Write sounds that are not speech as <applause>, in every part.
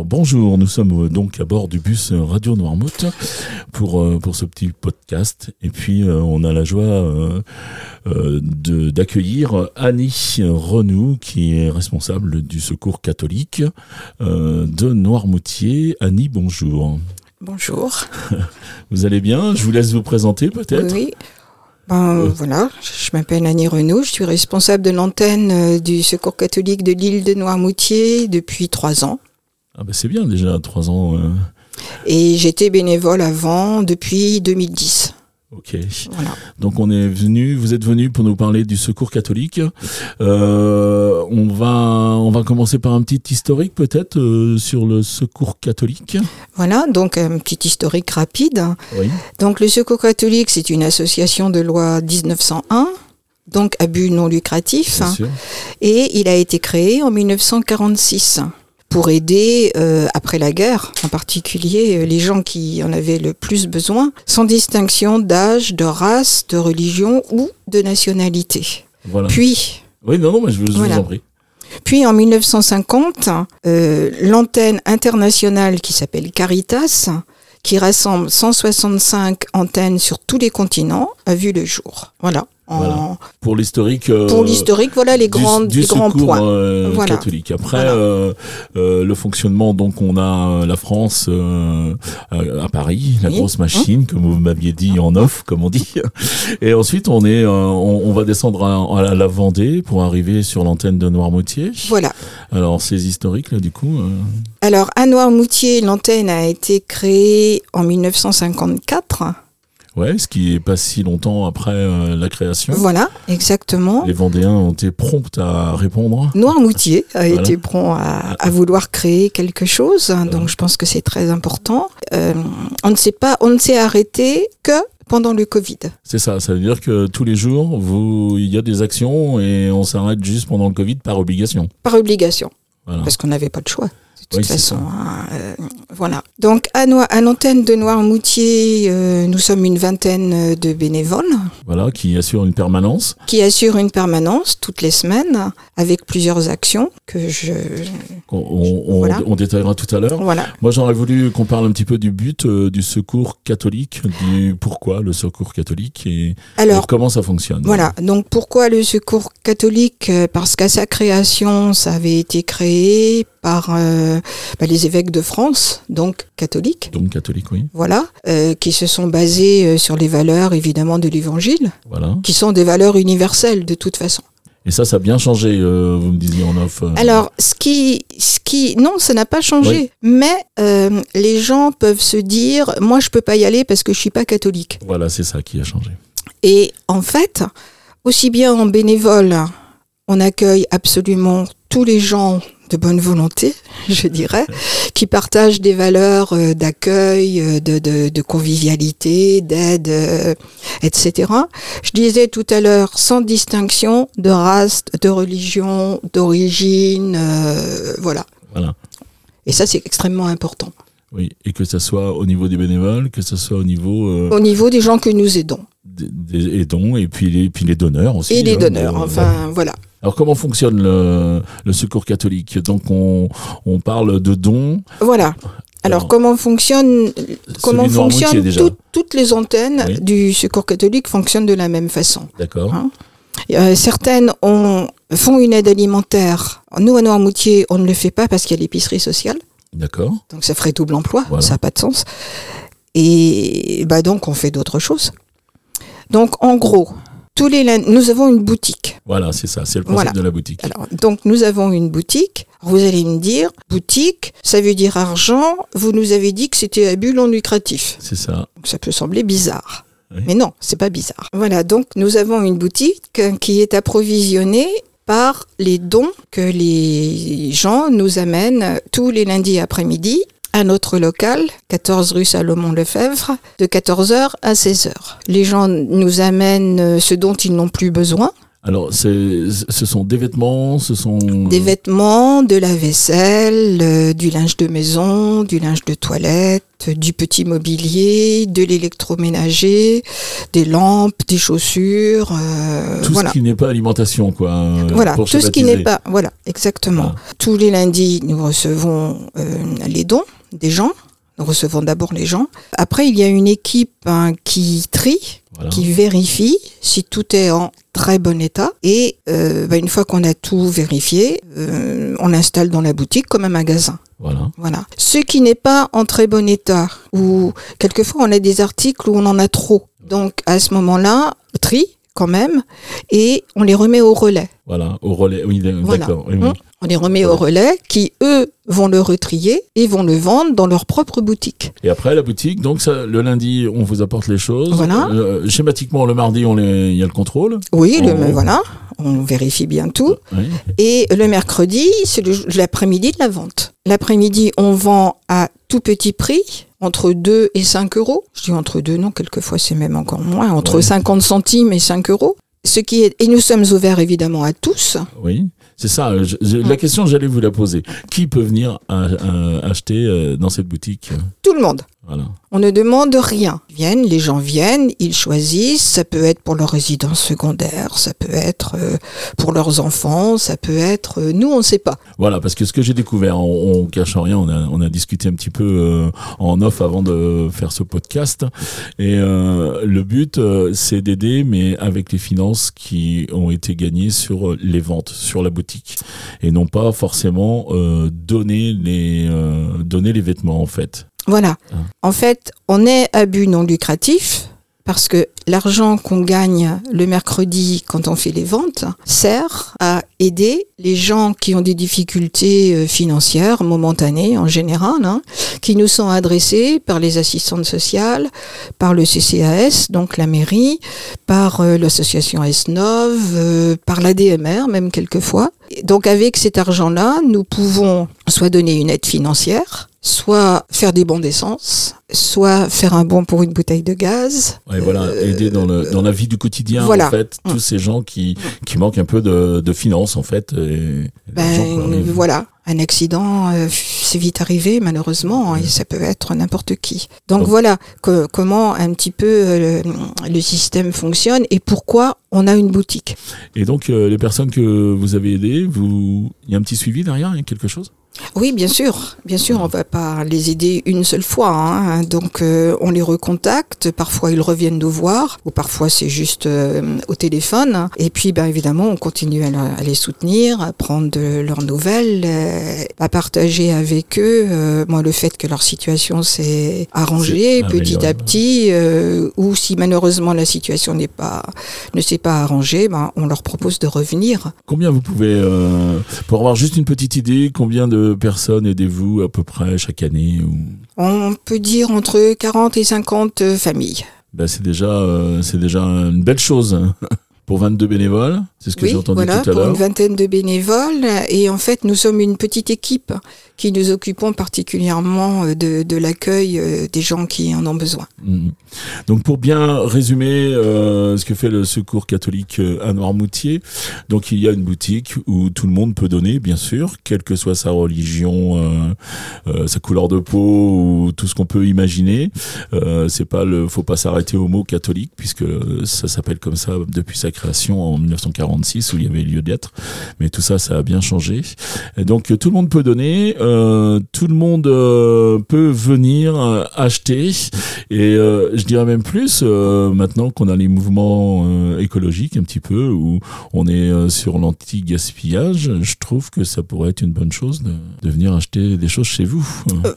Alors bonjour, nous sommes euh, donc à bord du bus euh, Radio Noirmouth pour euh, pour ce petit podcast et puis on a la joie de d'accueillir Annie Renou qui est responsable du secours catholique de Noirmoutier. Annie, bonjour. Bonjour. <laughs> Vous allez bien? Je vous laisse vous présenter peut-être? Oui. Ben, voilà, je m'appelle Annie Renaud, je suis responsable de l'antenne du Secours catholique de l'île de Noirmoutier depuis trois ans. Ah ben c'est bien déjà, trois ans. Euh. Et j'étais bénévole avant, depuis 2010. Ok. Voilà. Donc on est venu, vous êtes venu pour nous parler du Secours catholique. Euh, on va on va commencer par un petit historique peut-être euh, sur le Secours catholique. Voilà, donc un petit historique rapide. Oui. Donc le Secours catholique, c'est une association de loi 1901 donc à but non lucratif. Et il a été créé en 1946 pour aider euh, après la guerre, en particulier euh, les gens qui en avaient le plus besoin, sans distinction d'âge, de race, de religion ou de nationalité. Voilà. Puis, oui, non, non, mais je vous, en prie. Puis en 1950, euh, l'antenne internationale qui s'appelle Caritas, qui rassemble 165 antennes sur tous les continents, a vu le jour. Voilà. Pour l'historique. Euh, pour l'historique, voilà les, grandes, du, grands points. Euh, catholique. Après, euh, le fonctionnement, donc on a la France à Paris, la grosse machine, comme vous m'aviez dit en off, comme on dit. <laughs> Et ensuite, on est, on, va descendre à, la Vendée pour arriver sur l'antenne de Noirmoutier. Voilà. Alors, ces historiques là, du coup. Alors, à Noirmoutier, l'antenne a été créée en 1954. Ouais, ce qui est pas si longtemps après euh, la création. Voilà, exactement. Les Vendéens ont été prompts à répondre. Noirmoutier a été prompt à, vouloir créer quelque chose, donc je pense que c'est très important. Euh, on ne sait pas, on ne s'est arrêté que pendant le Covid. C'est ça, ça veut dire que tous les jours, vous, il y a des actions et on s'arrête juste pendant le Covid par obligation. Par obligation. Parce qu'on n'avait pas de choix de toute façon. Hein, euh, voilà. Donc à, à l'antenne de Noirmoutier, euh, nous sommes une vingtaine de bénévoles. Voilà, qui assurent une permanence. Qui assurent une permanence toutes les semaines avec plusieurs actions que je. On, détaillera tout à l'heure. Voilà. Moi, j'aurais voulu qu'on parle un petit peu du but euh, du secours catholique, du pourquoi le secours catholique et, Alors, comment ça fonctionne. Voilà. Donc pourquoi le secours catholique? Parce qu'à sa création, ça avait été créé par euh, bah, les évêques de France, donc catholiques. Donc catholiques, oui. Voilà, euh, qui se sont basés euh, sur les valeurs évidemment de l'Évangile, voilà. qui sont des valeurs universelles de toute façon. Et ça, ça a bien changé, vous me disiez en off. Alors, ce qui, ce qui, non, ça n'a pas changé. Mais les gens peuvent se dire, moi, je peux pas y aller parce que je suis pas catholique. Voilà, c'est ça qui a changé. Et en fait, aussi bien en bénévole, on accueille absolument tous les gens de bonne volonté, <laughs> je dirais, qui partagent des valeurs euh, d'accueil, euh, de, convivialité, d'aide, euh, etc. Je disais tout à l'heure, sans distinction de race, de religion, d'origine, voilà. Voilà. Et ça, c'est extrêmement important. Oui, et que ce soit au niveau des bénévoles, que ce soit au niveau... Au niveau des gens que nous aidons. Des, aidons, et puis les, puis les donneurs aussi. Et les hein, donneurs, enfin, voilà. Alors comment fonctionne le, secours catholique? Donc on, parle de dons. Voilà. Alors, comment fonctionne comment fonctionne toutes les antennes du secours catholique fonctionnent de la même façon. D'accord. Hein? Euh, certaines ont, font une aide alimentaire. Nous à Noirmoutier, on ne le fait pas parce qu'il y a l'épicerie sociale. D'accord. Donc ça ferait double emploi, ça n'a pas de sens. Et bah donc on fait d'autres choses. Donc en gros, tous les nous avons une boutique. Voilà, c'est ça, c'est le principe de la boutique. Alors, donc nous avons une boutique. Vous allez me dire, boutique, ça veut dire argent. Vous nous avez dit que c'était à but non lucratif. C'est ça. ça peut sembler bizarre. Mais non, c'est pas bizarre. Voilà, donc nous avons une boutique qui est approvisionnée par les dons que les gens nous amènent tous les lundis après-midi à notre local, 14 rue Salomon-Lefebvre, de 14h à 16h. Les gens nous amènent ce dont ils n'ont plus besoin. Alors, ce sont des vêtements, ce sont... Des vêtements, de la vaisselle, euh, du linge de maison, du linge de toilette, du petit mobilier, de l'électroménager, des lampes, des chaussures. Euh, tout ce qui n'est pas alimentation, quoi. Euh, voilà, tout ce qui n'est pas... Voilà, exactement. Tous les lundis, nous recevons les dons des gens. Nous recevons d'abord les gens. Après, il y a une équipe hein, qui trie, qui vérifie si tout est en très bon état. Et euh, bah, une fois qu'on a tout vérifié, euh, on l'installe dans la boutique comme un magasin. Voilà. Voilà. Ce qui n'est pas en très bon état, ou quelquefois on a des articles où on en a trop. Donc à ce moment-là, tri quand même, et on les remet au relais. Voilà, au relais, oui, d'accord. Hum. On les remet au relais qui, eux, vont le retrier et vont le vendre dans leur propre boutique. Et après, la boutique, donc ça, le lundi, on vous apporte les choses. Voilà. Euh, schématiquement, le mardi, on il y a le contrôle. Oui, le, voilà, on vérifie bien tout. Et le mercredi, c'est l'après-midi de la vente. L'après-midi, on vend à tout petit prix, entre 2 et 5 euros. Je dis entre 2, non, quelquefois c'est même encore moins, entre 50 centimes et 5 euros. Ce qui est, et nous sommes ouverts évidemment à tous. Oui. C'est ça. la question, j'allais vous la poser. Qui peut venir acheter euh, dans cette boutique? Tout le monde. On ne demande rien. Viennent, les gens viennent, ils choisissent. Ça peut être pour leur résidence secondaire, ça peut être euh, pour leurs enfants, ça peut être. Euh, nous, on ne sait pas. Voilà, parce que ce que j'ai découvert, on, on, cache rien. On a, on a discuté un petit peu euh, en off avant de faire ce podcast. Et le but, c'est d'aider, mais avec les finances qui ont été gagnées sur les ventes, sur la boutique, et non pas forcément donner les donner les vêtements en fait. Voilà. Ah. En fait, on est à but non lucratif parce que l'argent qu'on gagne le mercredi quand on fait les ventes sert à aider les gens qui ont des difficultés euh, financières momentanées en général, hein, qui nous sont adressés par les assistantes sociales, par le CCAS, donc la mairie, par euh, l'association S9, euh, par l'ADMR même quelquefois. Donc avec cet argent-là, nous pouvons soit donner une aide financière, soit faire des bons d'essence, soit faire un bon pour une bouteille de gaz. Ouais, voilà, euh, aider dans, le, dans la vie du quotidien, en fait, tous ces gens qui, qui manquent un peu de, de finances, en fait. Et, ben, voilà, un accident, euh, c'est vite arrivé, malheureusement, et ça peut être n'importe qui. Donc, voilà comment un petit peu euh, le, système fonctionne et pourquoi on a une boutique. Et donc, les personnes que vous avez aidées, vous... il y a un petit suivi derrière, il y a quelque chose? Oui, bien sûr, bien sûr, on va pas les aider une seule fois. Hein. Donc, euh, on les recontacte. Parfois, ils reviennent nous voir, ou parfois c'est juste euh, au téléphone. Et puis, ben évidemment, on continue à, les soutenir, à prendre de leurs nouvelles, euh, à partager avec eux. moi, le fait que leur situation s'est arrangée petit à petit, ou si malheureusement la situation n'est pas ne s'est pas arrangée, ben on leur propose de revenir. Combien vous pouvez, pour avoir juste une petite idée, combien de personnes aidez-vous à peu près chaque année ou... On peut dire entre 40 et 50 familles. Ben c'est déjà, euh, c'est déjà une belle chose. <laughs> Pour 22 bénévoles, c'est ce que j'ai entendu tout à l'heure. Pour une vingtaine de bénévoles. Et en fait, nous sommes une petite équipe qui nous occupons particulièrement euh, de, de l'accueil euh, des gens qui en ont besoin. Mhm. Donc pour bien résumer euh, ce que fait le Secours catholique à Noirmoutier, donc il y a une boutique où tout le monde peut donner, bien sûr, quelle que soit sa religion, euh, sa couleur de peau ou tout ce qu'on peut imaginer. c'est pas le, faut pas s'arrêter au mot catholique puisque ça s'appelle comme ça depuis sa création en 1946 où il y avait lieu d'être. Mais tout ça, ça a bien changé. Et donc tout le monde peut donner. Euh, tout le monde euh, peut venir euh, acheter et je dirais même plus maintenant qu'on a les mouvements écologiques un petit peu où on est sur l'anti-gaspillage, je trouve que ça pourrait être une bonne chose de, de venir acheter des choses chez vous.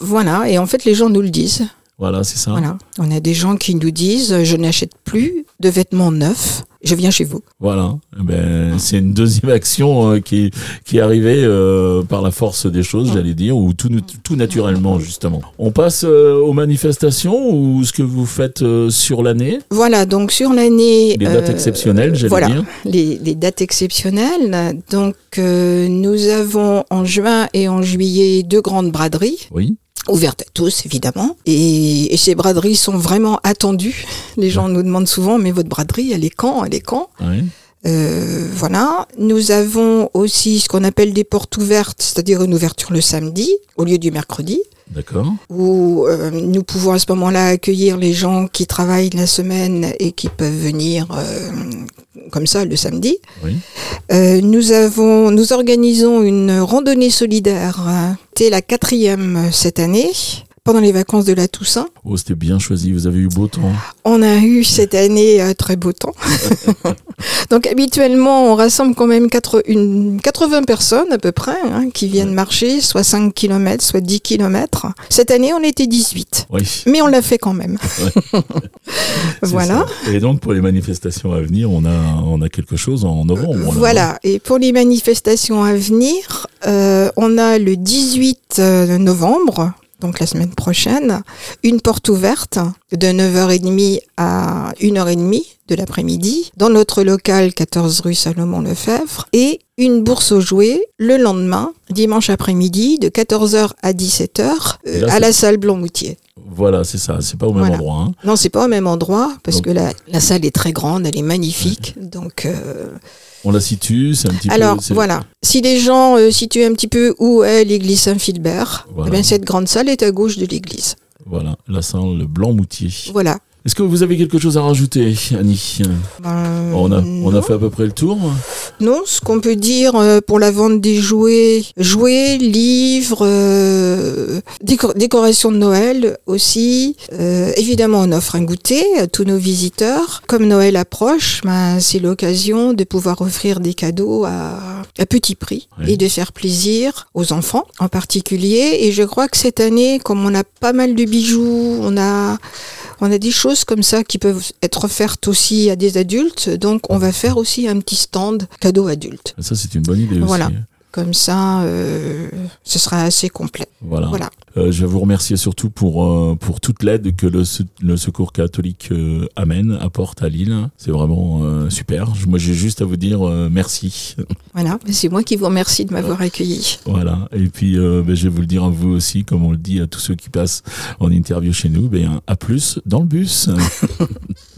voilà, et en fait les gens nous le disent. Voilà, c'est ça. Voilà. On a des gens qui nous disent je n'achète plus de vêtements neufs je viens chez vous. Voilà, eh ben, c'est une deuxième <laughs> action euh, qui, qui est arrivée euh, par la force des choses, j'allais dire, ou tout, tout naturellement justement. On passe euh, aux manifestations ou ce que vous faites sur l'année? Voilà, donc sur l'année... Les dates exceptionnelles, j'allais voilà, dire. Les, les dates exceptionnelles. Donc nous avons en juin et en juillet deux grandes braderies. Oui ouverte à tous évidemment. Et, ces braderies sont vraiment attendues. Les gens nous demandent souvent mais votre braderie elle est quand? Elle est quand? Euh, voilà. Nous avons aussi ce qu'on appelle des portes ouvertes, c'est-à-dire une ouverture le samedi au lieu du mercredi. D'accord. Où euh, nous pouvons à ce moment-là accueillir les gens qui travaillent la semaine et qui peuvent venir euh, comme ça le samedi. Oui. nous avons, nous organisons une randonnée solidaire. C'était la quatrième cette année pendant les vacances de la Toussaint. Oh, c'était bien choisi. Vous avez eu beau temps. On a eu cette année euh, très beau temps. <laughs> Donc habituellement, on rassemble quand même 80 personnes à peu près hein, qui viennent marcher, soit 5 km, soit 10 km. Cette année, on était 18. Oui. Mais on l'a fait quand même. <laughs> <laughs> voilà. Et donc pour les manifestations à venir, on a, on a quelque chose en novembre. Voilà. Et pour les manifestations à venir, euh, on a le 18 euh, novembre donc la semaine prochaine, une porte ouverte de 9h30 à 1h30 de l'après-midi dans notre local 14 rue Salomon Lefebvre et une bourse aux jouets le lendemain, dimanche après-midi, de 14h à 17h euh, à la salle Blanc-Moutier. Voilà, c'est ça, c'est pas au même endroit. Hein. Non, c'est pas au même endroit parce que la, la, salle est très grande, elle est magnifique. Donc. Euh, on la situe, c'est un petit Alors, voilà. Si les gens euh, situent un petit peu où est l'église Saint-Philbert, eh cette grande salle est à gauche de l'église. Voilà, la salle le Blanc-Moutier. Voilà. Est-ce que vous avez quelque chose à rajouter, Annie ben, on, a, on a fait à peu près le tour Non, ce qu'on peut dire euh, pour la vente des jouets, jouets, livres, euh, décoration de Noël aussi. Euh, évidemment, on offre un goûter à tous nos visiteurs. Comme Noël approche, ben, c'est l'occasion de pouvoir offrir des cadeaux à, à petit prix et de faire plaisir aux enfants en particulier. Et je crois que cette année, comme on a pas mal de bijoux, on a on a des choses comme ça qui peuvent être offertes aussi à des adultes. Donc, on va faire aussi un petit stand cadeau adulte. Ça, c'est une bonne idée voilà. aussi. Comme ça, euh, ce sera assez complet. Voilà. voilà. Euh, je vais vous remercier surtout pour euh, pour toute l'aide que le, le Secours catholique euh, amène, apporte à Lille. C'est vraiment super. Moi, j'ai juste à vous dire merci. Voilà, c'est moi qui vous remercie de m'avoir accueilli. Voilà. Et puis, ben, je vais vous le dire à vous aussi, comme on le dit à tous ceux qui passent en interview chez nous. Ben, à plus dans le bus. <laughs>